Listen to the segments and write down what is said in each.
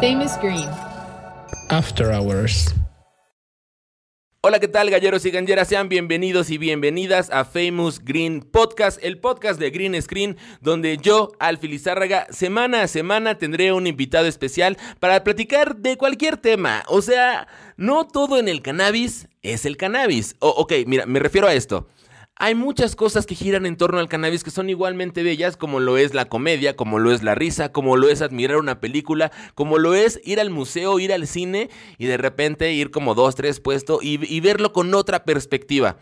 Famous Green. After Hours. Hola, ¿qué tal, galleros y galleras? Sean bienvenidos y bienvenidas a Famous Green Podcast, el podcast de Green Screen, donde yo, Alfie Lizárraga, semana a semana tendré un invitado especial para platicar de cualquier tema. O sea, no todo en el cannabis es el cannabis. ok, mira, me refiero a esto. Hay muchas cosas que giran en torno al cannabis que son igualmente bellas, como lo es la comedia, como lo es la risa, como lo es admirar una película, como lo es ir al museo, ir al cine y de repente ir como dos, tres puestos y, verlo con otra perspectiva.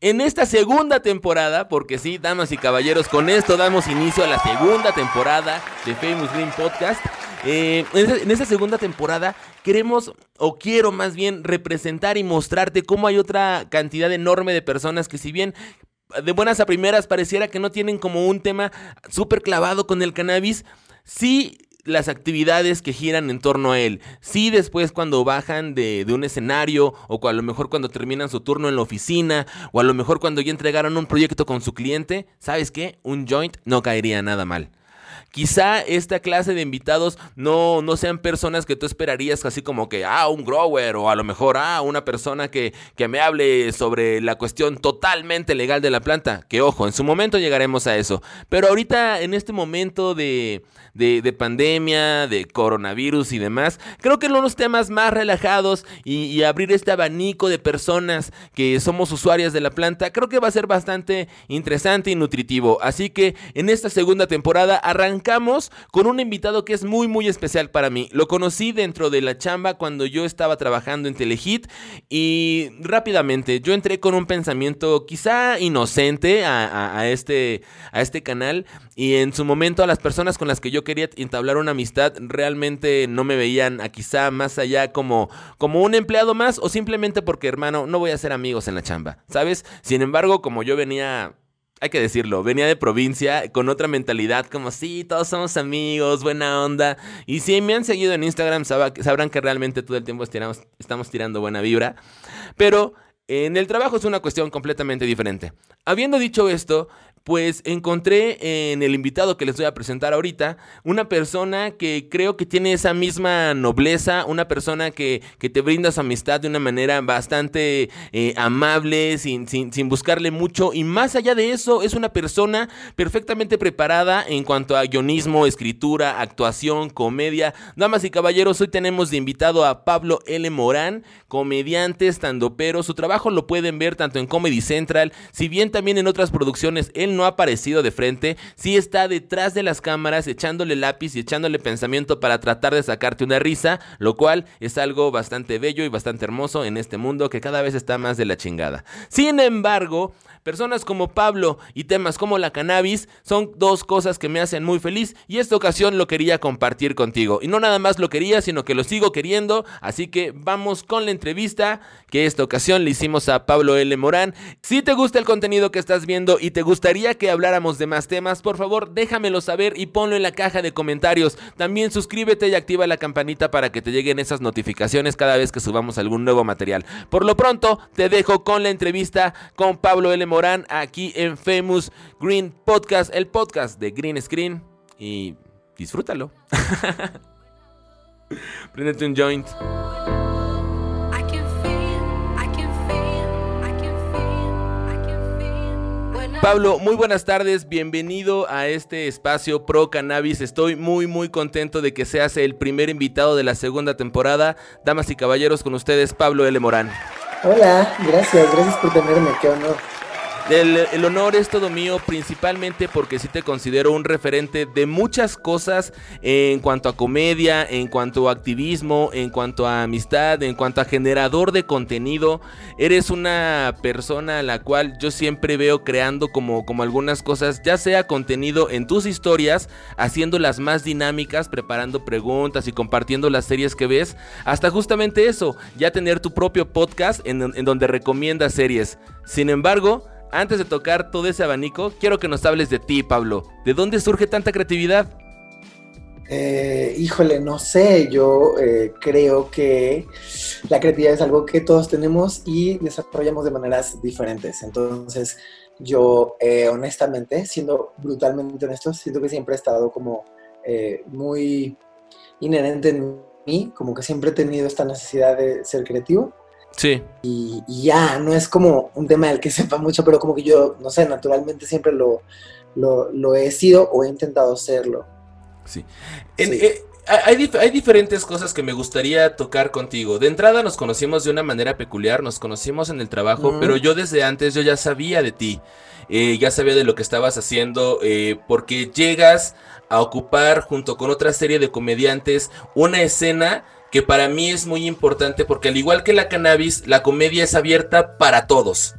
En esta segunda temporada, porque sí, damas y caballeros, con esto damos inicio a la segunda temporada de Famous Green Podcast. Eh, en, esta segunda temporada queremos, o quiero más bien, representar y mostrarte cómo hay otra cantidad enorme de personas que si bien de buenas a primeras pareciera que no tienen como un tema súper clavado con el cannabis, sí las actividades que giran en torno a él. Sí después cuando bajan de, de, un escenario o a lo mejor cuando terminan su turno en la oficina o a lo mejor cuando ya entregaron un proyecto con su cliente, ¿sabes qué? Un joint no caería nada mal. Quizá esta clase de invitados no, no sean personas que tú esperarías así como que, ah, un grower o a lo mejor, ah, una persona que, que me hable sobre la cuestión totalmente legal de la planta. Que ojo, en su momento llegaremos a eso. Pero ahorita, en este momento de, de, pandemia, de coronavirus y demás, creo que los temas más relajados y, y abrir este abanico de personas que somos usuarias de la planta, creo que va a ser bastante interesante y nutritivo. Así que en esta segunda temporada arrancamos arrancamos con un invitado que es muy, muy especial para mí. Lo conocí dentro de la chamba cuando yo estaba trabajando en Telehit y rápidamente yo entré con un pensamiento quizá inocente a, este, a este canal y en su momento a las personas con las que yo quería entablar una amistad realmente no me veían a quizá más allá como, como un empleado más o simplemente porque hermano no voy a ser amigos en la chamba, ¿sabes? Sin embargo, como yo venía hay que decirlo, venía de provincia con otra mentalidad, como sí, todos somos amigos, buena onda. Y si me han seguido en Instagram, sabrán que realmente todo el tiempo estamos tirando buena vibra. Pero en el trabajo es una cuestión completamente diferente. Habiendo dicho esto, pues encontré en el invitado que les voy a presentar ahorita una persona que creo que tiene esa misma nobleza, una persona que, te brinda su amistad de una manera bastante eh, amable, sin, sin, sin, buscarle mucho. Y más allá de eso, es una persona perfectamente preparada en cuanto a guionismo, escritura, actuación, comedia. Damas y caballeros, hoy tenemos de invitado a Pablo L. Morán, comediante, pero Su trabajo lo pueden ver tanto en Comedy Central, si bien también en otras producciones él no ha aparecido de frente, sí está detrás de las cámaras echándole lápiz y echándole pensamiento para tratar de sacarte una risa, lo cual es algo bastante bello y bastante hermoso en este mundo que cada vez está más de la chingada. Sin embargo, Personas como Pablo y temas como la cannabis son dos cosas que me hacen muy feliz y esta ocasión lo quería compartir contigo. Y no nada más lo quería, sino que lo sigo queriendo. Así que vamos con la entrevista que esta ocasión le hicimos a Pablo L. Morán. Si te gusta el contenido que estás viendo y te gustaría que habláramos de más temas, por favor déjamelo saber y ponlo en la caja de comentarios. También suscríbete y activa la campanita para que te lleguen esas notificaciones cada vez que subamos algún nuevo material. Por lo pronto, te dejo con la entrevista con Pablo L. Morán aquí en Famous Green Podcast, el podcast de Green Screen. Y disfrútalo. Prendete un joint. Pablo, muy buenas tardes, bienvenido a este espacio Pro Cannabis. Estoy muy muy contento de que seas el primer invitado de la segunda temporada. Damas y caballeros, con ustedes Pablo L. Morán. Hola, gracias, gracias por tenerme, qué honor. El, honor es todo mío, principalmente porque sí te considero un referente de muchas cosas en cuanto a comedia, en cuanto a activismo, en cuanto a amistad, en cuanto a generador de contenido. Eres una persona a la cual yo siempre veo creando como, como algunas cosas, ya sea contenido en tus historias, haciéndolas más dinámicas, preparando preguntas y compartiendo las series que ves, hasta justamente eso, ya tener tu propio podcast en, en donde recomiendas series. Sin embargo, antes de tocar todo ese abanico, quiero que nos hables de ti, Pablo. ¿De dónde surge tanta creatividad? Eh, híjole, no sé, yo eh, creo que la creatividad es algo que todos tenemos y desarrollamos de maneras diferentes. Entonces, yo eh, honestamente, siendo brutalmente honesto, siento que siempre he estado como eh, muy inherente en mí, como que siempre he tenido esta necesidad de ser creativo. Sí. Y, y ya, no es como un tema del que sepa mucho, pero como que yo, no sé, naturalmente siempre lo, lo, lo he sido o he intentado serlo. Sí. En, eh, hay, dif- hay diferentes cosas que me gustaría tocar contigo. De entrada nos conocimos de una manera peculiar, nos conocimos en el trabajo, pero yo desde antes yo ya sabía de ti, Eh, ya sabía de lo que estabas haciendo, eh, porque llegas a ocupar junto con otra serie de comediantes una escena que para mí es muy importante porque al igual que la cannabis, la comedia es abierta para todos.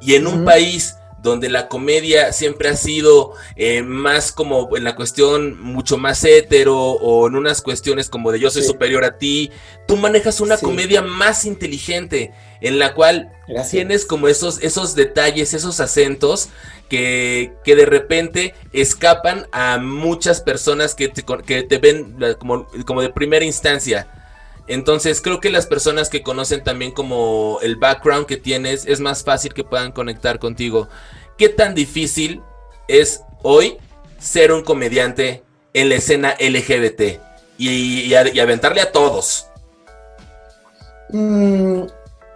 Y en un país donde la comedia siempre ha sido eh, más como en la cuestión mucho más hetero o en unas cuestiones como de yo soy Sí. superior a ti, tú manejas una Sí. comedia más inteligente en la cual Gracias. tienes como esos, esos detalles, esos acentos que, que de repente escapan a muchas personas que te, que te ven como, como de primera instancia. Entonces creo que las personas que conocen también como el background que tienes es más fácil que puedan conectar contigo. ¿Qué tan difícil es hoy ser un comediante en la escena LGBT? Y, y a- y aventarle a todos. Mm,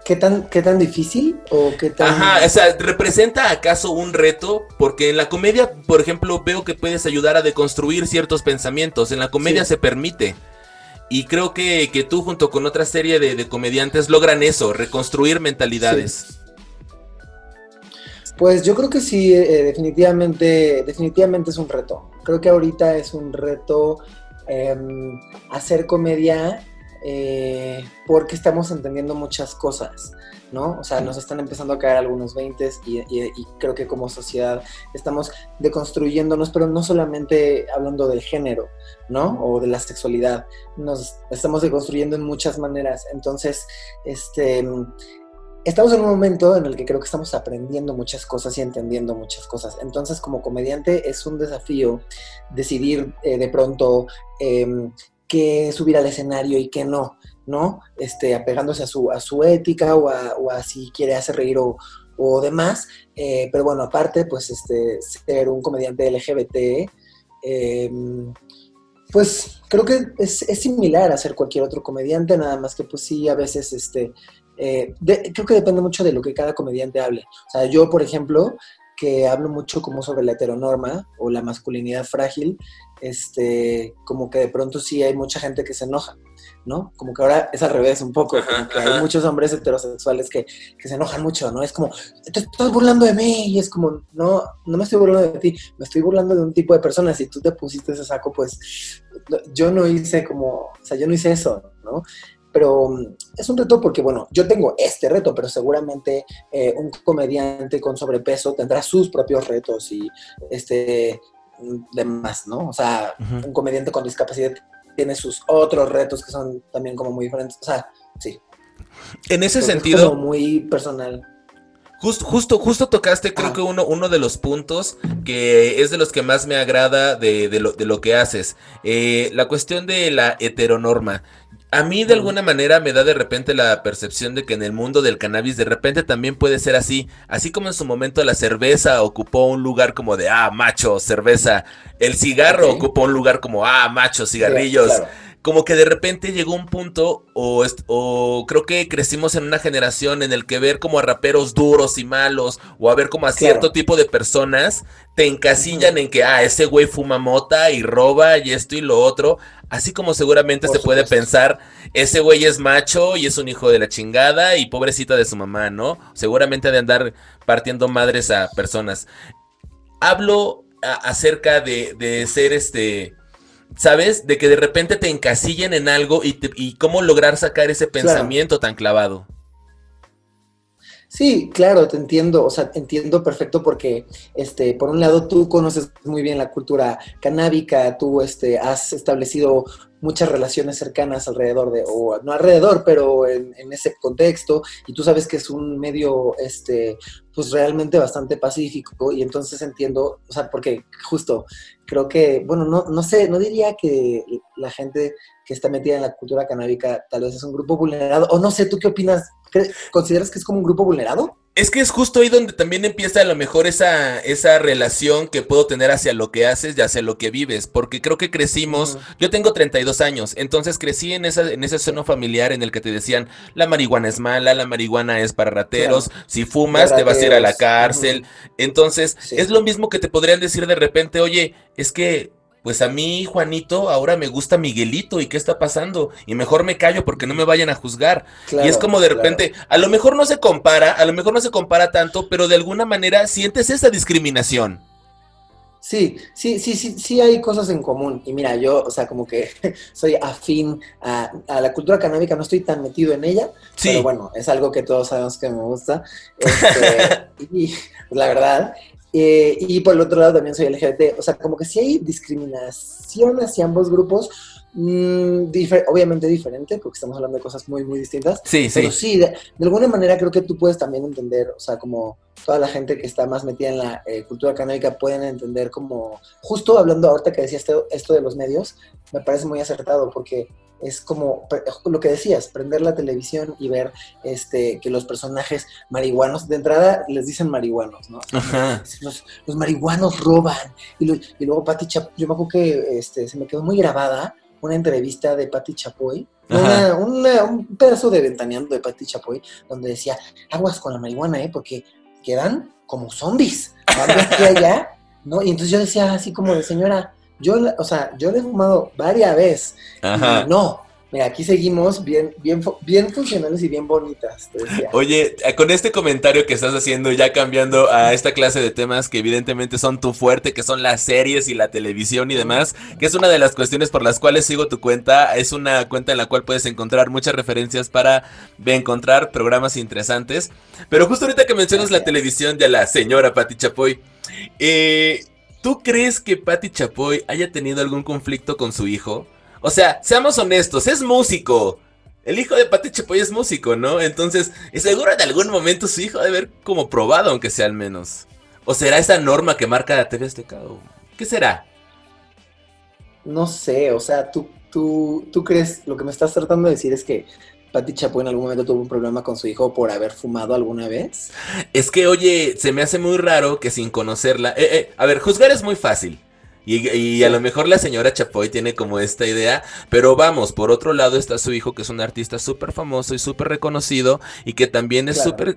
¿qué, tan, ¿Qué tan difícil? ¿O qué tan.? Ajá, o sea, ¿representa acaso un reto? Porque en la comedia, por ejemplo, veo que puedes ayudar a deconstruir ciertos pensamientos. En la comedia Sí. se permite. Y creo que, que tú junto con otra serie de, de comediantes logran eso, reconstruir mentalidades. Pues yo creo que sí, eh, definitivamente, definitivamente es un reto. Creo que ahorita es un reto em, hacer comedia eh, porque estamos entendiendo muchas cosas, ¿no? O sea, nos están empezando a caer algunos 20 y, y- y creo que como sociedad estamos deconstruyéndonos, pero no solamente hablando del género, ¿no? O de la sexualidad, nos estamos deconstruyendo en muchas maneras. Entonces, este estamos en un momento en el que creo que estamos aprendiendo muchas cosas y entendiendo muchas cosas. Entonces, como comediante, es un desafío decidir eh, de pronto eh, qué subir al escenario y qué no, ¿no? Este, apegándose a su, a su ética o a, o si quiere hacer reír o, o demás. Eh, pero bueno, aparte, pues este, ser un comediante LGBT, eh, pues creo que es, es similar a ser cualquier otro comediante, nada más que pues sí, a veces este, eh, creo que depende mucho de lo que cada comediante hable. O sea, yo, por ejemplo, que hablo mucho como sobre la heteronorma o la masculinidad frágil, este, como que de pronto sí hay mucha gente que se enoja, ¿no? Como que ahora es al revés un poco, como que hay muchos hombres heterosexuales que, que se enojan mucho, ¿no? Es como, te estás burlando de mí, y es como, no, no me estoy burlando de ti, me estoy burlando de un tipo de personas, si tú te pusiste ese saco, pues yo no hice como, o sea, yo no hice eso, ¿no? Pero mm, es un reto porque, bueno, yo tengo este reto, pero seguramente eh, un comediante con sobrepeso tendrá sus propios retos y este mm, demás, ¿no? O sea, un comediante con discapacidad tiene sus otros retos que son también como muy diferentes. O sea, sí. En ese que es sentido, como muy personal. Just- justo, justo tocaste, creo Ah. que uno, uno de los puntos que es de los que más me agrada de, de lo, de lo que haces. Eh, la cuestión de la heteronorma. A mí de alguna manera me da de repente la percepción de que en el mundo del cannabis de repente también puede ser así. Así como en su momento la cerveza ocupó un lugar como de, ah, macho, cerveza. El cigarro ocupó un lugar como, ah, macho, cigarrillos Claro. Como que de repente llegó un punto, o, o creo que crecimos en una generación en el que ver como a raperos duros y malos, o a ver como a cierto Claro. tipo de personas, te encasillan en que, ah, ese güey fuma mota y roba y esto y lo otro. Así como seguramente Por se puede pensar, ese güey es macho y es un hijo de la chingada y pobrecita de su mamá, ¿no? Seguramente ha de andar partiendo madres a personas. Hablo a- acerca de, de ser este ¿Sabes? De que de repente te encasillen en algo y, te- y cómo lograr sacar ese Claro. pensamiento tan clavado. Sí, claro, te entiendo, o sea, entiendo perfecto porque, este, por un lado, tú conoces muy bien la cultura canábica, tú, este, has establecido muchas relaciones cercanas alrededor de, o no alrededor, pero en, en ese contexto, y tú sabes que es un medio, este, pues realmente bastante pacífico, y entonces entiendo, o sea, porque justo creo que, bueno, no, no sé, no diría que la gente que está metida en la cultura canábica tal vez es un grupo vulnerado, o no sé, ¿tú qué opinas? ¿Cre- ¿Consideras que es como un grupo vulnerado? Es que es justo ahí donde también empieza a lo mejor esa, esa relación que puedo tener hacia lo que haces y hacia lo que vives, porque creo que crecimos, yo tengo 32 años, entonces crecí en, esa, en ese seno familiar en el que te decían, la marihuana es mala, la marihuana es para rateros, si fumas te vas a ir a la cárcel, entonces es lo mismo que te podrían decir de repente, oye, es que pues a mí, Juanito, ahora me gusta Miguelito y qué está pasando. Y mejor me callo porque no me vayan a juzgar. y es como de repente, a lo mejor no se compara, a lo mejor no se compara tanto, pero de alguna manera sientes esa discriminación. Sí, sí, sí, sí, sí hay cosas en común. Y mira, yo, o sea, como que soy afín a, la cultura canábica, no estoy tan metido en ella, sí. pero bueno, es algo que todos sabemos que me gusta. Este, y la verdad, eh, y por el otro lado también soy LGBT. O sea, como que sí hay discriminación hacia ambos grupos, mm, obviamente diferente, porque estamos hablando de cosas muy, muy distintas. Sí, pero sí. de, alguna manera creo que tú puedes también entender, o sea, como toda la gente que está más metida en la eh, cultura canábica pueden entender como, justo hablando ahorita que decías esto, esto de los medios, me parece muy acertado, porque es como lo que decías, prender la televisión y ver este que los personajes marihuanos, de entrada les dicen marihuanos, ¿no? Los, marihuanos roban. Y, y luego Patti Chapoy, yo me acuerdo que este, se me quedó muy grabada una entrevista de Patti Chapoy, un pedazo de ventaneando de Patti Chapoy, donde decía, aguas con la marihuana, ¿eh? Porque quedan como zombies. Van aquí allá, ¿no? Y entonces yo decía así como de señora, yo, o sea, yo le he fumado varias veces. Ajá. no, Mira, aquí seguimos bien, bien, bien funcionales y bien bonitas. Oye, eh, con este comentario que estás haciendo, ya cambiando a esta clase de temas que evidentemente son tu fuerte, que son las series y la televisión y demás, que es una de las cuestiones por las cuales sigo tu cuenta. Es una cuenta en la cual puedes encontrar muchas referencias para encontrar programas interesantes. Pero justo ahorita que mencionas la televisión de la señora Patti Chapoy, eh, ¿Tú crees que Patti Chapoy haya tenido algún conflicto con su hijo? O sea, seamos honestos, es músico. El hijo de Patti Chapoy es músico, ¿no? Entonces, seguro en algún momento su hijo debe haber como probado, aunque sea al menos. ¿O será esa norma que marca la TV Azteca? ¿Qué será? No sé, o sea, tú, tú, tú crees, lo que me estás tratando de decir es que Pati Chapoy en algún momento tuvo un problema con su hijo por haber fumado alguna vez. Es que, oye, se me hace muy raro que sin conocerla. Eh, eh, a ver, juzgar es muy fácil. Y, a lo mejor la señora Chapoy tiene como esta idea, pero vamos, por otro lado está su hijo que es un artista súper famoso y súper reconocido y que también es súper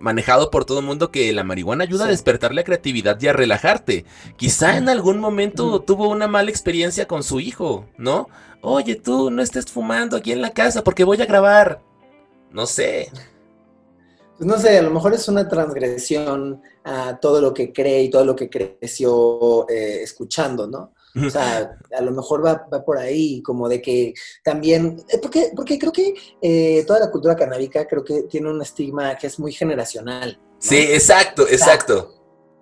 manejado por todo el mundo que la marihuana ayuda a despertar la creatividad y a relajarte. Quizá en algún momento tuvo una mala experiencia con su hijo, ¿no? Oye, tú no estés fumando aquí en la casa porque voy a grabar. No sé. Pues no sé, a lo mejor es una transgresión a todo lo que cree y todo lo que creció eh, escuchando, ¿no? O sea, a lo mejor va, por ahí, como de que también, eh, porque, porque creo que eh, toda la cultura canábica creo que tiene un estigma que es muy generacional. Sí, exacto, exacto.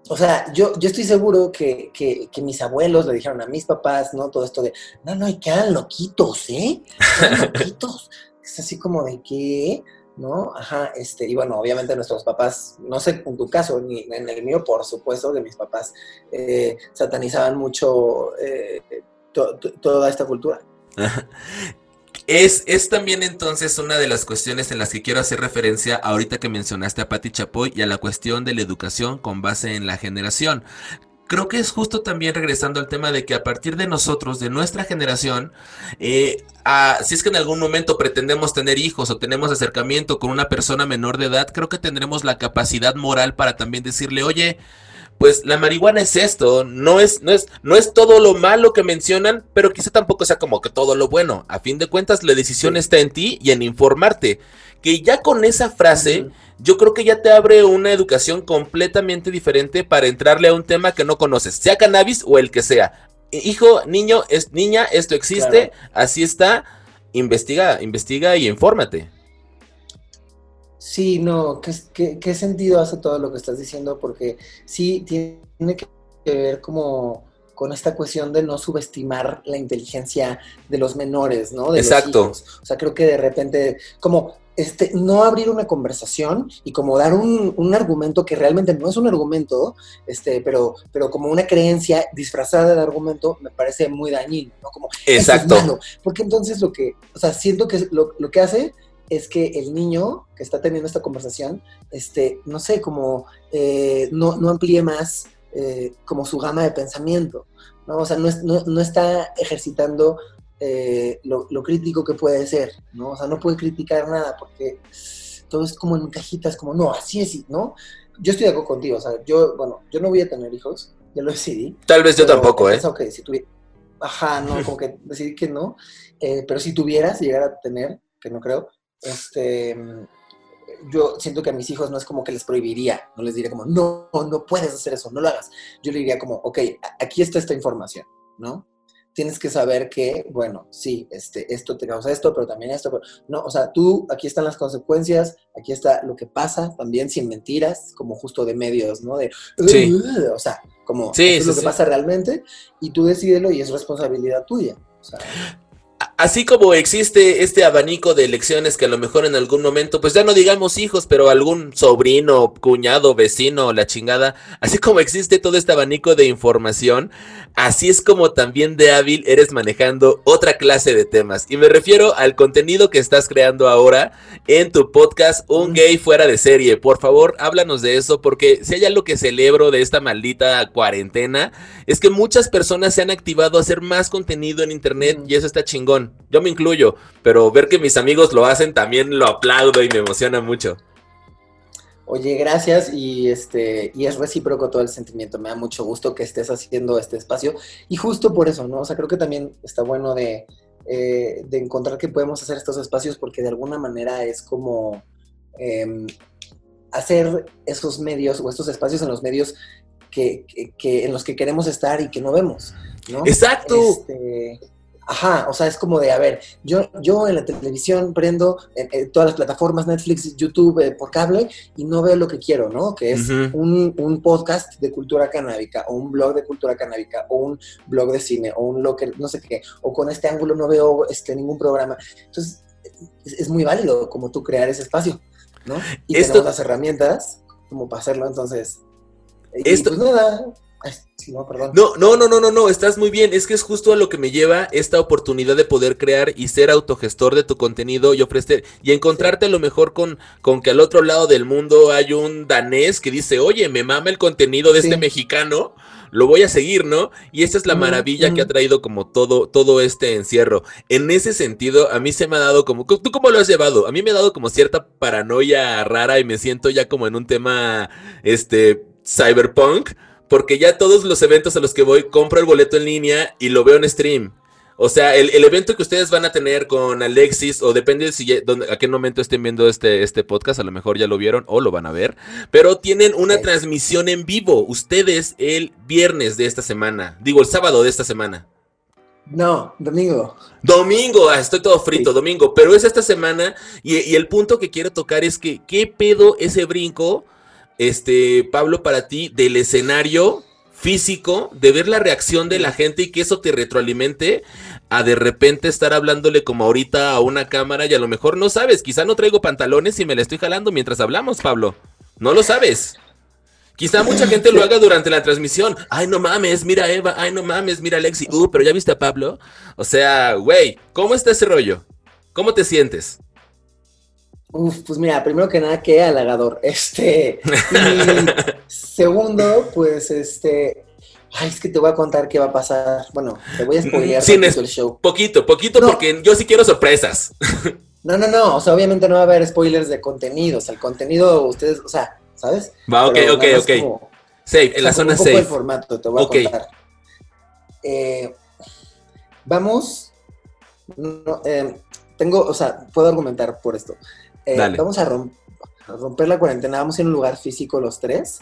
O sea, yo, yo estoy seguro que, mis abuelos le dijeron a mis papás, ¿no? Todo esto de, no, no, y quedan loquitos, ¿eh? Quedan loquitos. es así como de que, ¿no? Ajá, este, y bueno, obviamente nuestros papás, no sé en tu caso, ni en el mío, por supuesto, que mis papás eh, satanizaban mucho eh, toda esta cultura. Es, es, también entonces una de las cuestiones en las que quiero hacer referencia ahorita que mencionaste a Patti Chapoy y a la cuestión de la educación con base en la generación. Creo que es justo también regresando al tema de que a partir de nosotros, de nuestra generación, eh, si es que en algún momento pretendemos tener hijos o tenemos acercamiento con una persona menor de edad, creo que tendremos la capacidad moral para también decirle, oye, pues la marihuana es esto, no es, no es, no es todo lo malo que mencionan, pero quizá tampoco sea como que todo lo bueno. A fin de cuentas, la decisión está en ti y en informarte. Que ya con esa frase, yo creo que ya te abre una educación completamente diferente para entrarle a un tema que no conoces, sea cannabis o el que sea. Hijo, niño, es niña, esto existe, así está. Investiga, investiga y infórmate. Sí, no, ¿qué, qué, sentido hace todo lo que estás diciendo? Porque sí tiene que ver como con esta cuestión de no subestimar la inteligencia de los menores, ¿no? Exacto. O sea, creo que de repente, como este, no abrir una conversación y como dar un, un, argumento que realmente no es un argumento, este, pero, pero como una creencia disfrazada de argumento, me parece muy dañino, ¿no? Como, Exacto. porque entonces lo que, o sea, siento que lo, lo que hace es que el niño que está teniendo esta conversación, este, no sé, como eh, no, no amplíe más eh, como su gama de pensamiento, ¿no? O sea, no, es- no- no está ejercitando eh, lo, lo crítico que puede ser, ¿no? O sea, no puede criticar nada porque todo es como en cajitas, como, no, así es, ¿no? Yo estoy de acuerdo contigo, o sea, yo, bueno, yo no voy a tener hijos, ya lo decidí. Tal vez yo tampoco, ¿eh? que si tuvi- Ajá, no, como que decidí que no. Eh, pero si tuvieras, llegar a tener, que no creo, este, yo siento que a mis hijos no es como que les prohibiría, no les diría como, no, no puedes hacer eso, no lo hagas. Yo le diría como, ok, aquí está esta información, ¿no? Tienes que saber que, bueno, sí, este, esto te causa esto, pero también esto, pero, no, o sea, tú, aquí están las consecuencias, aquí está lo que pasa, también sin mentiras, como justo de medios, ¿no? De, Sí. o sea, como, Sí, es lo que pasa realmente, y tú decídelo y es responsabilidad tuya. O sea, Así como existe este abanico de elecciones que a lo mejor en algún momento, pues ya no digamos hijos, pero algún sobrino, cuñado, vecino, la chingada, así como existe todo este abanico de información, así es como también de hábil eres manejando otra clase de temas. Y me refiero al contenido que estás creando ahora en tu podcast Un. Gay Fuera de Serie. Por favor, háblanos de eso, porque si hay algo que celebro de esta maldita cuarentena, es que muchas personas se han activado a hacer más contenido en internet y eso está chingón. Yo me incluyo, pero ver que mis amigos lo hacen también lo aplaudo y me emociona mucho. Oye, gracias y este y es recíproco todo el sentimiento. Me da mucho gusto que estés haciendo este espacio y justo por eso, ¿no? O sea, creo que también está bueno de, eh, de encontrar que podemos hacer estos espacios porque de alguna manera es como em, hacer esos medios o estos espacios en los medios que, que- que- en los que queremos estar y que no vemos, ¿no? Exacto. Este, ajá, o sea, es como de, a ver, yo, yo en la televisión prendo en, en todas las plataformas, Netflix, YouTube, eh, por cable, y no veo lo que quiero, ¿no? Que es un, un podcast de cultura canábica, o un blog de cultura canábica, o un blog de cine, o un que no sé qué, o con este ángulo no veo este, ningún programa. Entonces, es, es muy válido como tú crear ese espacio, ¿no? Y Esto- tenemos las herramientas como para hacerlo, entonces... Y Esto- pues nada, no, perdón. No, no, no, no, no, no, estás muy bien. Es que es justo a lo que me lleva esta oportunidad de poder crear y ser autogestor de tu contenido y ofrecer y encontrarte a lo mejor con, con que al otro lado del mundo hay un danés que dice, oye, me mama el contenido de Sí. este mexicano, lo voy a seguir, ¿no? Y esta es la maravilla que ha traído como todo, todo este encierro. En ese sentido, a mí se me ha dado como, ¿tú cómo lo has llevado? A mí me ha dado como cierta paranoia rara y me siento ya como en un tema, este, cyberpunk. Porque ya todos los eventos a los que voy, compro el boleto en línea y lo veo en stream. O sea, el, el evento que ustedes van a tener con Alexis, o depende si ya- dónde- a qué momento estén viendo este, este podcast, a lo mejor ya lo vieron o lo van a ver. Pero tienen una transmisión en vivo, ustedes el viernes de esta semana. Digo, el sábado de esta semana. No, domingo. Domingo, ah, estoy todo frito, Sí. domingo, pero es esta semana y, y el punto que quiero tocar es que, ¿qué pedo ese brinco, este, Pablo, para ti, del escenario físico, de ver la reacción de la gente y que eso te retroalimente a de repente estar hablándole como ahorita a una cámara y a lo mejor no sabes, quizá no traigo pantalones y me la estoy jalando mientras hablamos, Pablo, no lo sabes. Quizá mucha gente lo haga durante la transmisión. Ay, no mames, mira Eva. Ay, no mames, mira Alexi. Uh, pero ya viste a Pablo. O sea, güey, ¿cómo está ese rollo? ¿Cómo te sientes? Uf, pues mira, primero que nada, qué halagador. Este. Y segundo, pues este. Ay, es que te voy a contar qué va a pasar. Bueno, te voy a spoilear Sin es- el show. Poquito, poquito, No. porque yo sí quiero sorpresas. No, no, no. O sea, obviamente no va a haber spoilers de contenido. O sea, el contenido, ustedes, o sea, ¿sabes? Va, ok, ok, ok. como- Safe, o sea, en la zona un poco el formato, te voy Ok. a contar. Eh, vamos. no, eh, tengo, o sea, puedo argumentar por esto. Eh, vamos a, rom- a romper la cuarentena, vamos a ir a un lugar físico los tres,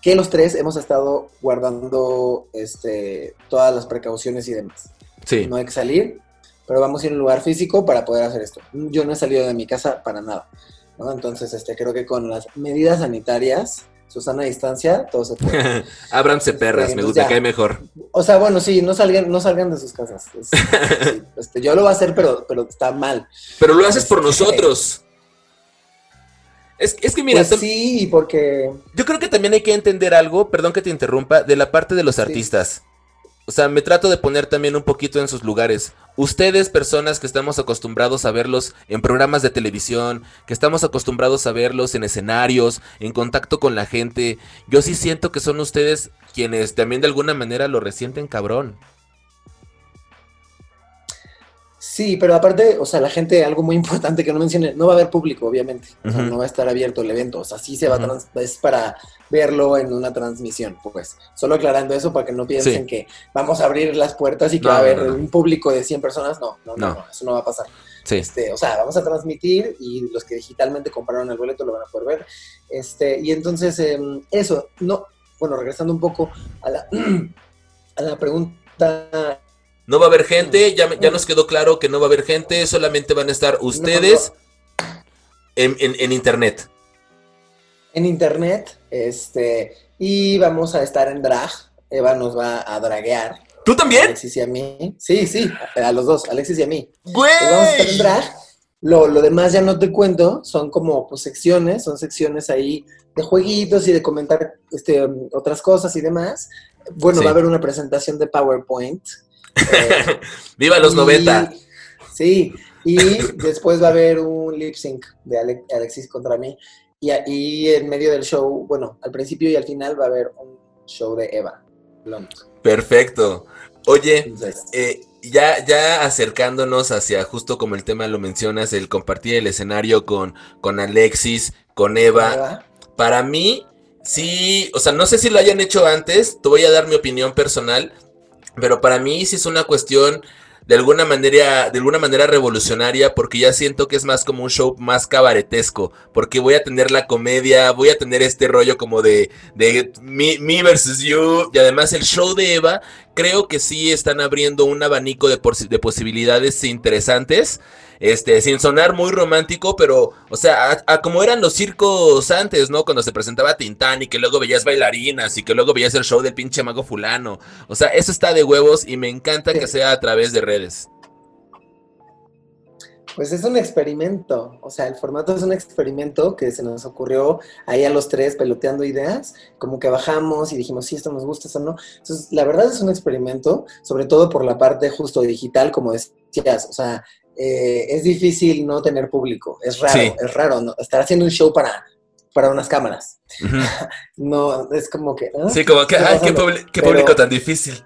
que los tres hemos estado guardando este, todas las precauciones y demás. Sí. No hay que salir, pero vamos a ir a un lugar físico para poder hacer esto. Yo no he salido de mi casa para nada. ¿no? Entonces, este, creo que con las medidas sanitarias, Susana distancia, todo se puede. Ábranse perras, me gusta, ya. cae mejor. O sea, bueno, sí, no salgan, no salgan de sus casas. Es- sí, este, yo lo voy a hacer, pero, pero está mal. Pero lo haces por Este- nosotros. Es, es que mira, pues sí, porque yo creo que también hay que entender algo, perdón que te interrumpa, de la parte de los artistas. o sea, me trato de poner también un poquito en sus lugares. Ustedes, personas que estamos acostumbrados a verlos en programas de televisión, que estamos acostumbrados a verlos en escenarios, en contacto con la gente, yo sí siento que son ustedes quienes también de alguna manera lo resienten cabrón. Sí, pero aparte, o sea, la gente, algo muy importante que no mencione, no va a haber público, obviamente. O sea, no va a estar abierto el evento. O sea, sí se va a es para verlo en una transmisión, pues. Solo aclarando eso para que no piensen que vamos a abrir las puertas y que va a haber un público de 100 personas. No, no, no, eso no va a pasar. Sí. Este, o sea, vamos a transmitir y los que digitalmente compraron el boleto lo van a poder ver. Este, y entonces, em, eso, no, bueno, regresando un poco a la, a la pregunta no va a haber gente, ya, ya nos quedó claro que no va a haber gente, solamente van a estar ustedes En, internet. En internet, este, y vamos a estar en drag. Eva nos va a draguear. ¿Tú también? Alexis y a mí. Sí, sí, a los dos, Alexis y a mí. ¡Güey! vamos a estar en drag. Lo, lo, demás ya no te cuento, son como pues, secciones, son secciones ahí de jueguitos y de comentar este, otras cosas y demás. Bueno, va a haber una presentación de PowerPoint ¡Viva los 90! Sí, y después va a haber un lip sync de Alexis contra mí. Y, ahí en medio del show, bueno, al principio y al final va a haber un show de Eva Perfecto. Oye, eh, ya, ya acercándonos hacia justo como el tema lo mencionas, el compartir el escenario con, con Alexis, con Eva. Para mí, sí, o sea, no sé si lo hayan hecho antes, te voy a dar mi opinión personal. Pero para mí sí es una cuestión de alguna manera, de alguna manera revolucionaria, porque ya siento que es más como un show más cabaretesco, porque voy a tener la comedia, voy a tener este rollo como de, de me, versus you, y además el show de Eva, creo que sí están abriendo un abanico de, de posibilidades interesantes. Este, sin sonar muy romántico, pero, o sea, a, como eran los circos antes, ¿no? Cuando se presentaba Tintán y que luego veías bailarinas y que luego veías el show del pinche mago fulano. O sea, eso está de huevos y me encanta que sea a través de redes. Pues es un experimento, o sea, el formato es un experimento que se nos ocurrió ahí a los tres peloteando ideas, como que bajamos y dijimos, sí, esto nos gusta, esto no. Entonces, la verdad es un experimento, sobre todo por la parte justo digital, como decías, o sea, eh, es difícil no tener público, es raro, es raro ¿no? estar haciendo un show para, para unas cámaras. no, es como que... Sí, como que, ay, qué, público tan difícil.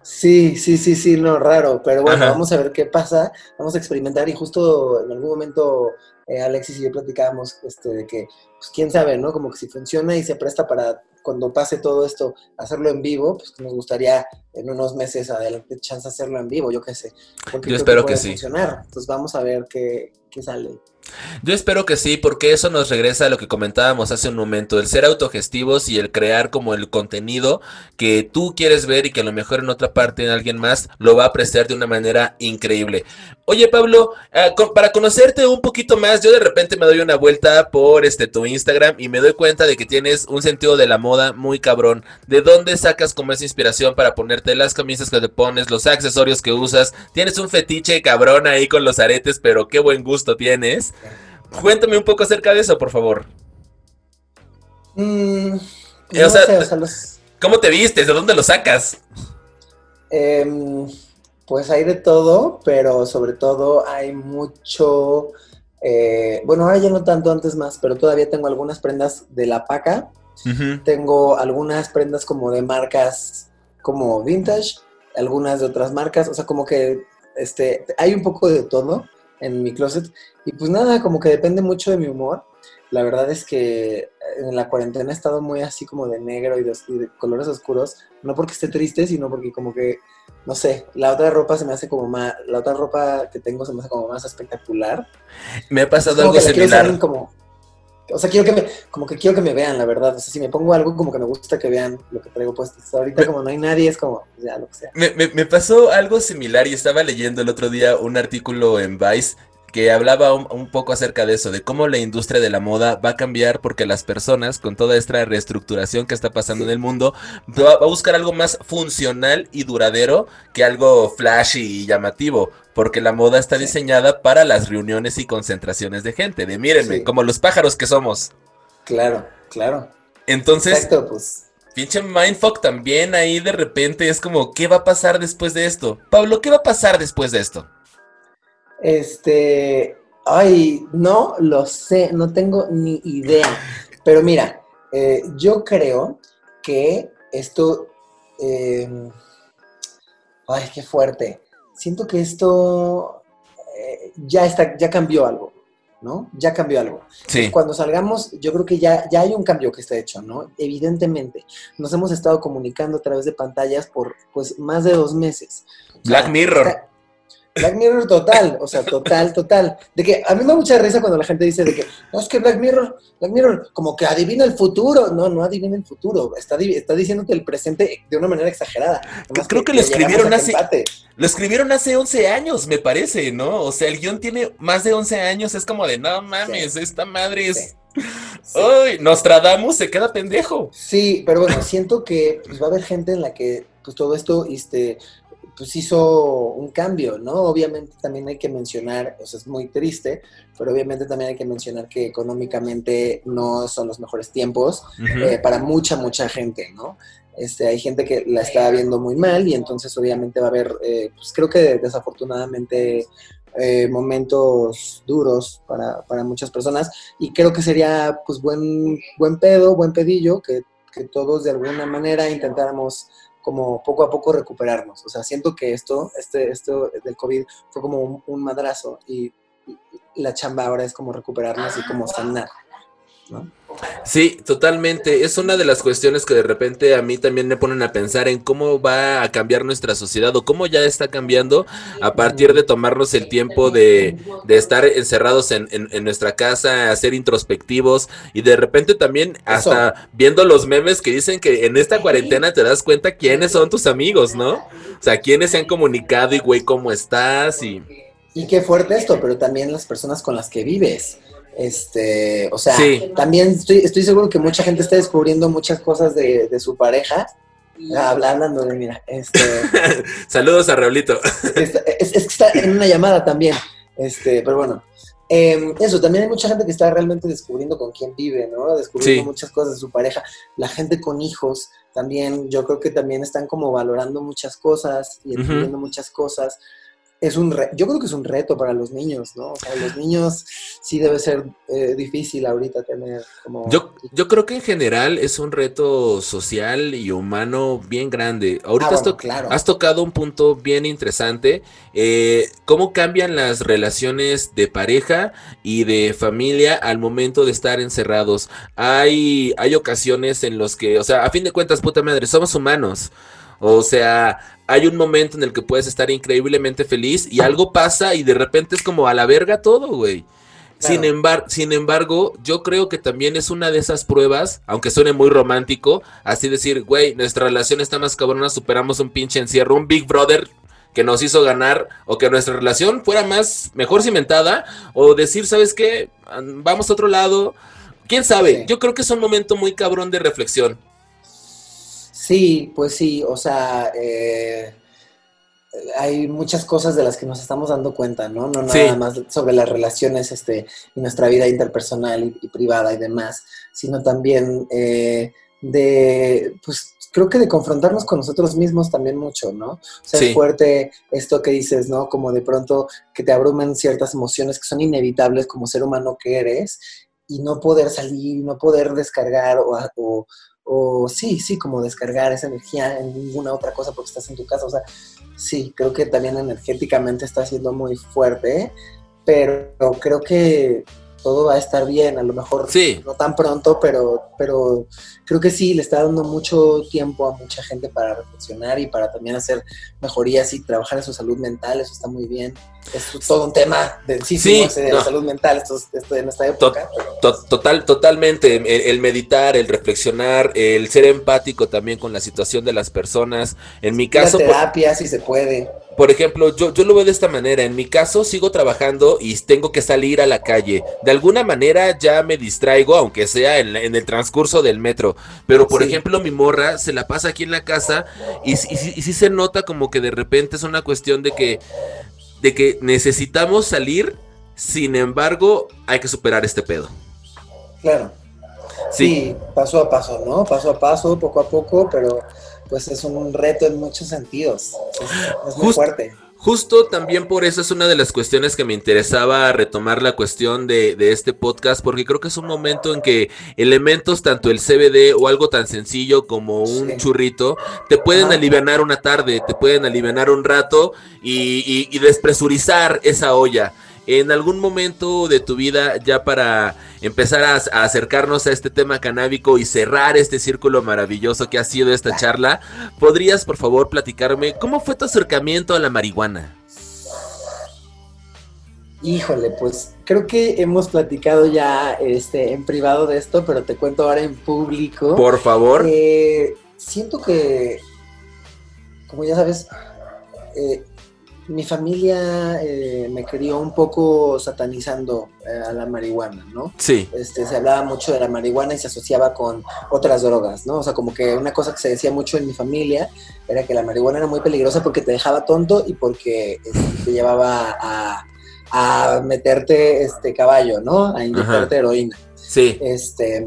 Sí, sí, sí, sí, no, raro, pero bueno, vamos a ver qué pasa, vamos a experimentar y justo en algún momento eh, Alexis y yo platicábamos este, de que, pues quién sabe, ¿no? Como que si funciona y se presta para cuando pase todo esto, hacerlo en vivo, pues nos gustaría en unos meses adelante chance hacerlo en vivo, yo qué sé. Porque yo espero que, sí. Funcionar. Entonces vamos a ver qué, qué sale. Yo espero que sí, porque eso nos regresa a lo que comentábamos hace un momento, el ser autogestivos y el crear como el contenido que tú quieres ver y que a lo mejor en otra parte en alguien más lo va a apreciar de una manera increíble. Oye Pablo, eh, para conocerte un poquito más, yo de repente me doy una vuelta por este tu Instagram y me doy cuenta de que tienes un sentido de la moda muy cabrón. ¿De dónde sacas como esa inspiración para ponerte las camisas que te pones, los accesorios que usas? Tienes un fetiche cabrón ahí con los aretes, pero qué buen gusto tienes. Cuéntame un poco acerca de eso, por favor. Mm, eh, ¿Cómo te vistes? ¿De dónde lo sacas? Em, pues hay de todo, pero sobre todo hay mucho... Eh, bueno, ahora ya no tanto, antes más, pero todavía tengo algunas prendas de la paca. Tengo algunas prendas como de marcas como vintage, algunas de otras marcas, o sea, como que este, hay un poco de todo en mi closet. Y pues nada, como que depende mucho de mi humor. La verdad es que en la cuarentena he estado muy así como de negro y de, colores oscuros, no porque esté triste, sino porque como que, no sé, la otra ropa se me hace como más, la otra ropa que tengo se me hace como más espectacular. Me ha pasado algo similar. Como, o sea, quiero que me, como que quiero que me vean, la verdad. O sea, si me pongo algo, como que me gusta que vean lo que traigo puesto. ahorita, como no hay nadie, es como, ya, lo que sea. Me, me, me, pasó algo similar y estaba leyendo el otro día un artículo en Vice que hablaba un, poco acerca de eso, de cómo la industria de la moda va a cambiar porque las personas, con toda esta reestructuración que está pasando en el mundo, va, a buscar algo más funcional y duradero que algo flashy y llamativo. Porque la moda está diseñada para las reuniones y concentraciones de gente. De mírenme, como los pájaros que somos. Claro, claro. Entonces, pues. pinche mindfuck también ahí de repente es como, ¿qué va a pasar después de esto? Pablo, ¿qué va a pasar después de esto? Este, ay, no lo sé, no tengo ni idea. Pero mira, eh, yo creo que esto, em, ay, qué fuerte. Siento que esto eh, ya está, ya cambió algo. ¿no? Ya cambió algo. Sí. Cuando salgamos, yo creo que ya, ya hay un cambio que está hecho, ¿no? Evidentemente, nos hemos estado comunicando a través de pantallas por, pues, más de dos meses. O Black sea, Mirror. está- Black Mirror total, o sea, total, total. De que a mí me da mucha risa cuando la gente dice de que, no, es que Black Mirror, Black Mirror, como que adivina el futuro. No, no adivina el futuro, está, está diciéndote el presente de una manera exagerada. Creo que lo escribieron hace- empate. Lo escribieron hace 11 años, me parece, ¿no? O sea, el guion tiene más de 11 años, es como de, no mames, esta madre es... Sí. ¡Ay! Nostradamus se queda pendejo. Sí, pero bueno, siento que pues, va a haber gente en la que pues todo esto este, pues hizo un cambio, ¿no? Obviamente también hay que mencionar, o sea, es muy triste, pero obviamente también hay que mencionar que económicamente no son los mejores tiempos eh, para mucha, mucha gente, ¿no? Este, hay gente que la está viendo muy mal y entonces obviamente va a haber, eh, pues creo que desafortunadamente eh, momentos duros para, para muchas personas y creo que sería pues buen, buen pedo, buen pedillo, que, que todos de alguna manera intentáramos como poco a poco recuperarnos. O sea, siento que esto, este, esto del COVID fue como un, un madrazo y, y la chamba ahora es como recuperarnos y como sanar. ¿no? Sí, totalmente. Es una de las cuestiones que de repente a mí también me ponen a pensar en cómo va a cambiar nuestra sociedad o cómo ya está cambiando a partir de tomarnos el tiempo de, de estar encerrados en, en- en nuestra casa, a ser introspectivos y de repente también hasta viendo los memes que dicen que en esta cuarentena te das cuenta quiénes son tus amigos, ¿no? O sea, quiénes se han comunicado y güey, ¿cómo estás? Y Y qué fuerte esto, pero también las personas con las que vives. Este, o sea, Sí. también estoy, estoy seguro que mucha gente está descubriendo muchas cosas de, de su pareja. Ah, habla- Hablando de, mira, este, saludos a Raulito. Está- es, es que está en una llamada también. Este, pero bueno. Eh, eso, también hay mucha gente que está realmente descubriendo con quién vive, ¿no? Descubriendo Sí. muchas cosas de su pareja. La gente con hijos también, yo creo que también están como valorando muchas cosas y entendiendo muchas cosas. Es un re- yo creo que es un reto para los niños, ¿no? Sea, los niños sí debe ser eh, difícil ahorita tener como... Yo, yo creo que en general es un reto social y humano bien grande. Ahorita Ah, has, to- claro. has tocado un punto bien interesante. eh, ¿Cómo cambian las relaciones de pareja y de familia al momento de estar encerrados? Hay, hay ocasiones en los que, o sea, a fin de cuentas, puta madre, somos humanos. O sea, hay un momento en el que puedes estar increíblemente feliz y algo pasa y de repente es como a la verga todo, güey. Sin, embar- sin embargo, yo creo que también es una de esas pruebas, aunque suene muy romántico, así decir, güey, nuestra relación está más cabrona, superamos un pinche encierro, un Big Brother que nos hizo ganar, o que nuestra relación fuera más, mejor cimentada, o decir, ¿sabes qué? Vamos a otro lado. ¿Quién sabe? Sí. Yo creo que es un momento muy cabrón de reflexión. Sí, pues sí, o sea, eh, hay muchas cosas de las que nos estamos dando cuenta, ¿no? No Sí. nada más sobre las relaciones este, y nuestra vida interpersonal y, y privada y demás, sino también eh, de, pues creo que de confrontarnos con nosotros mismos también mucho, ¿no? O sea, Sí. es fuerte esto que dices, ¿no? Como de pronto que te abruman ciertas emociones que son inevitables como ser humano que eres y no poder salir, no poder descargar o, o, o sí, sí, como descargar esa energía en ninguna otra cosa porque estás en tu casa. O sea, sí, creo que también energéticamente está siendo muy fuerte, pero creo que todo va a estar bien, a lo mejor Sí. no tan pronto, pero, pero creo que sí, le está dando mucho tiempo a mucha gente para reflexionar y para también hacer mejorías y trabajar en su salud mental, eso está muy bien. Es todo un tema densísimo Sí, de no. la salud mental esto, esto en esta época. To- Total, totalmente. El, el meditar, el reflexionar, el ser empático también con la situación de las personas. En mi caso, la por, terapia, si se puede. Por ejemplo, yo, yo lo veo de esta manera. En mi caso, sigo trabajando y tengo que salir a la calle. De alguna manera ya me distraigo, aunque sea en, el transcurso del metro. Pero, por Sí. ejemplo, mi morra se la pasa aquí en la casa y, y, sí- y sí se nota como que de repente es una cuestión de que, de que necesitamos salir. Sin embargo, hay que superar este pedo. Claro. Sí. paso a paso, ¿no? Paso a paso, poco a poco, pero pues es un reto en muchos sentidos. Es, muy fuerte. Justo también por eso es una de las cuestiones que me interesaba retomar la cuestión de, de, este podcast, porque creo que es un momento en que elementos, tanto el CBD o algo tan sencillo como un churrito, te pueden aliviar una tarde, te pueden aliviar un rato y, y, y despresurizar esa olla en algún momento de tu vida, ya para empezar a, acercarnos a este tema canábico y cerrar este círculo maravilloso que ha sido esta charla, ¿podrías por favor platicarme cómo fue tu acercamiento a la marihuana? Híjole, pues creo que hemos platicado ya este, en privado de esto, pero te cuento ahora en público. Por favor. Eh, siento que, como ya sabes, eh, mi familia eh, me crió un poco satanizando eh, a la marihuana, ¿no? Sí. Este, se hablaba mucho de la marihuana y se asociaba con otras drogas, ¿no? O sea, como que una cosa que se decía mucho en mi familia era que la marihuana era muy peligrosa porque te dejaba tonto y porque este, te llevaba a, a, meterte este caballo, ¿no? A inyectarte heroína. Sí. Este,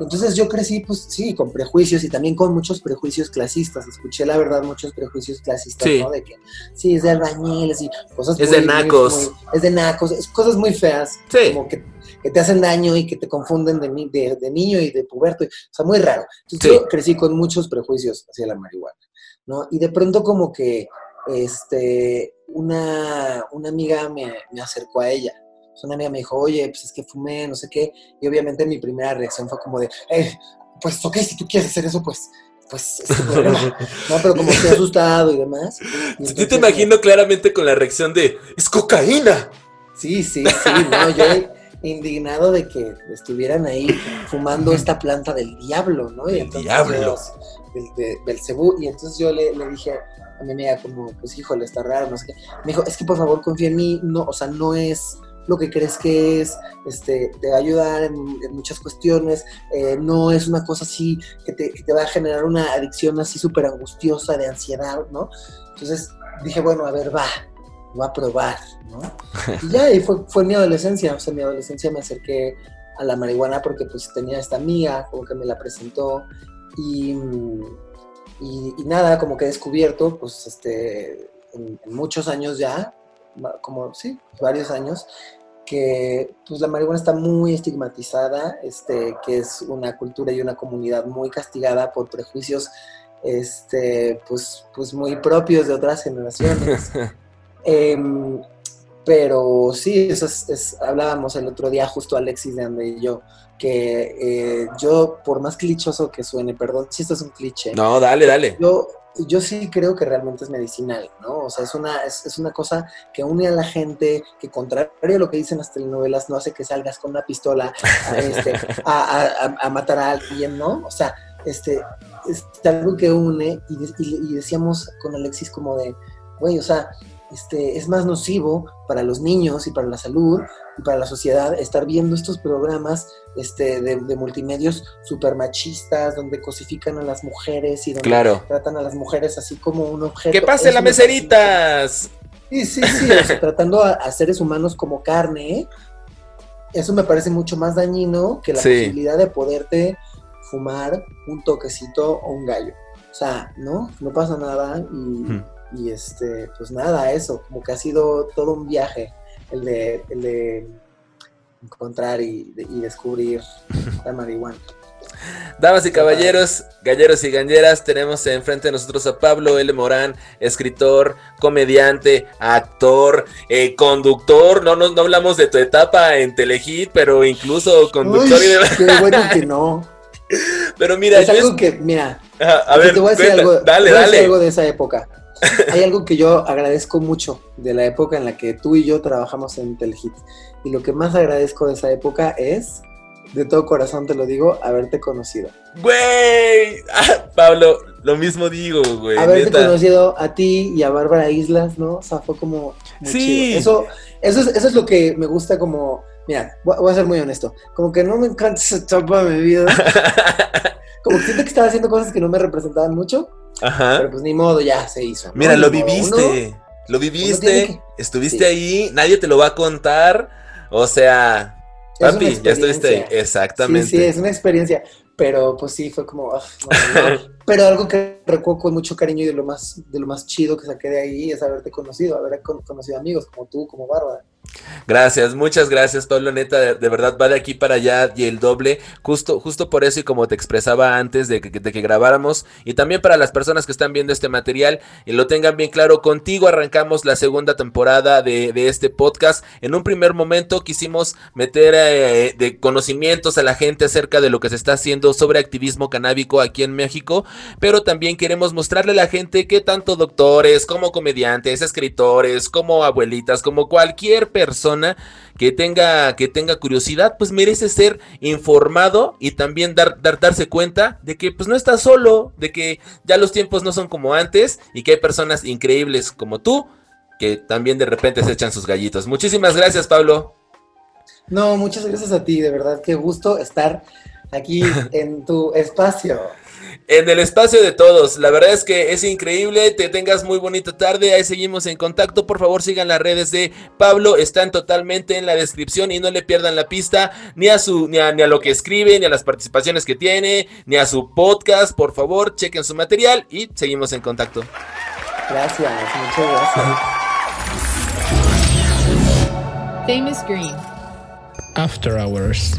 entonces yo crecí, pues sí, con prejuicios y también con muchos prejuicios clasistas. Escuché, la verdad, muchos prejuicios clasistas, ¿no? De que sí, es de albañiles y cosas Es de nacos. es de nacos, es cosas muy feas. Sí. Como que, te hacen daño y que te confunden de, de, de niño y de puberto. O sea, muy raro. Entonces yo crecí con muchos prejuicios hacia la marihuana, ¿no? Y de pronto como que, este, una, una amiga me, me acercó a ella una amiga me dijo, oye, pues es que fumé, no sé qué. Y obviamente mi primera reacción fue como de, eh, pues ok, si tú quieres hacer eso, pues pues es ¿no? Pero como estoy asustado y demás. Yo te imagino claramente con la reacción de, es cocaína. Sí, sí, sí, no, yo indignado de que estuvieran ahí fumando esta planta del diablo, ¿no? Y diablo. del, del, cebú, y entonces yo le, le dije a mi amiga como, pues híjole, está raro, no sé qué. Me dijo, es que por favor confía en mí, no, o sea, no es lo que crees que es, este, te va a ayudar en, muchas cuestiones, eh, no es una cosa así que te, va a generar una adicción así súper angustiosa de ansiedad, ¿no? Entonces dije, bueno, a ver, va, voy a probar, ¿no? Y ya, y fue, fue mi adolescencia, o sea, mi adolescencia me acerqué a la marihuana porque pues tenía esta amiga, como que me la presentó y, y, nada, como que he descubierto, pues, este, en muchos años ya, como, sí, varios años, que pues la marihuana está muy estigmatizada, este, que es una cultura y una comunidad muy castigada por prejuicios este, pues, pues muy propios de otras generaciones. Em, pero sí, eso es, hablábamos el otro día justo Alexis de Ande y yo, que eh, yo, por más clichoso que suene, perdón si esto es un cliché. No, dale, dale. Yo, yo sí creo que realmente es medicinal, ¿no? O sea, es una, es, una cosa que une a la gente, que contrario a lo que dicen las telenovelas, no hace que salgas con una pistola a, este, a, matar a alguien, ¿no? O sea, este, es algo que une y, decíamos con Alexis como de, güey, o sea, este, es más nocivo para los niños y para la salud y para la sociedad estar viendo estos programas este, de, multimedios super machistas donde cosifican a las mujeres y donde tratan a las mujeres así como un objeto. ¡Que pase las meseritas! Sí, sí, sí, o sea, tratando a, seres humanos como carne, eso me parece mucho más dañino que la posibilidad de poderte fumar un toquecito o un gallo. O sea, ¿no? No pasa nada y, y este, pues nada, eso, como que ha sido todo un viaje el de, el de encontrar y, descubrir la marihuana. Damas y caballeros, galleros y galleras, tenemos enfrente de nosotros a Pablo L. Morán, escritor, comediante, actor, eh, conductor. No, no, no hablamos de tu etapa en Telehit, pero incluso conductor y demás. Qué bueno que no. Pero mira, es algo que, mira, a ver, te voy a decir algo, dale, dale. algo de esa época. Hay algo que yo agradezco mucho de la época en la que tú y yo trabajamos en Telehit. Y lo que más agradezco de esa época es, de todo corazón te lo digo, haberte conocido. Güey, ah, Pablo, lo mismo digo, güey. Haberte conocido a ti y a Bárbara Islas, ¿no? O sea, fue como... sí. Eso, eso, es, eso es lo que me gusta como... Mira, voy a ser muy honesto. Como que no me encanta esa etapa de mi vida. Como que siento que estaba haciendo cosas que no me representaban mucho. Ajá. Pero pues ni modo, ya se hizo. Mira, lo viviste. lo viviste. Estuviste ahí. Nadie te lo va a contar. O sea, Papi, ya estuviste ahí. Exactamente. Sí, sí, es una experiencia. Pero pues sí, fue como. no, no. Pero algo que recuerdo con mucho cariño y de lo más, de lo más chido que saqué de ahí es haberte conocido, haber con- conocido amigos como tú, como Bárbara. Gracias, muchas gracias, Pablo. Neta, de, de verdad va de aquí para allá y el doble. Justo, justo por eso y como te expresaba antes de que, de que grabáramos. Y también para las personas que están viendo este material y lo tengan bien claro, contigo arrancamos la segunda temporada de, de este podcast. En un primer momento quisimos meter eh, de conocimientos a la gente acerca de lo que se está haciendo sobre activismo canábico aquí en México. Pero también queremos mostrarle a la gente que tanto doctores como comediantes, escritores, como abuelitas, como cualquier persona que tenga, que tenga curiosidad, pues merece ser informado y también dar, dar, darse cuenta de que pues no está solo, de que ya los tiempos no son como antes y que hay personas increíbles como tú que también de repente se echan sus gallitos. Muchísimas gracias, Pablo. No, muchas gracias a ti, de verdad, qué gusto estar aquí en tu espacio. En el espacio de todos, la verdad es que es increíble, te tengas muy bonita tarde, ahí seguimos en contacto, por favor sigan las redes de Pablo, están totalmente en la descripción y no le pierdan la pista ni a su ni a, ni a lo que escribe, ni a las participaciones que tiene, ni a su podcast, por favor, chequen su material y seguimos en contacto. Gracias, muchas gracias. Famous Green. After Hours.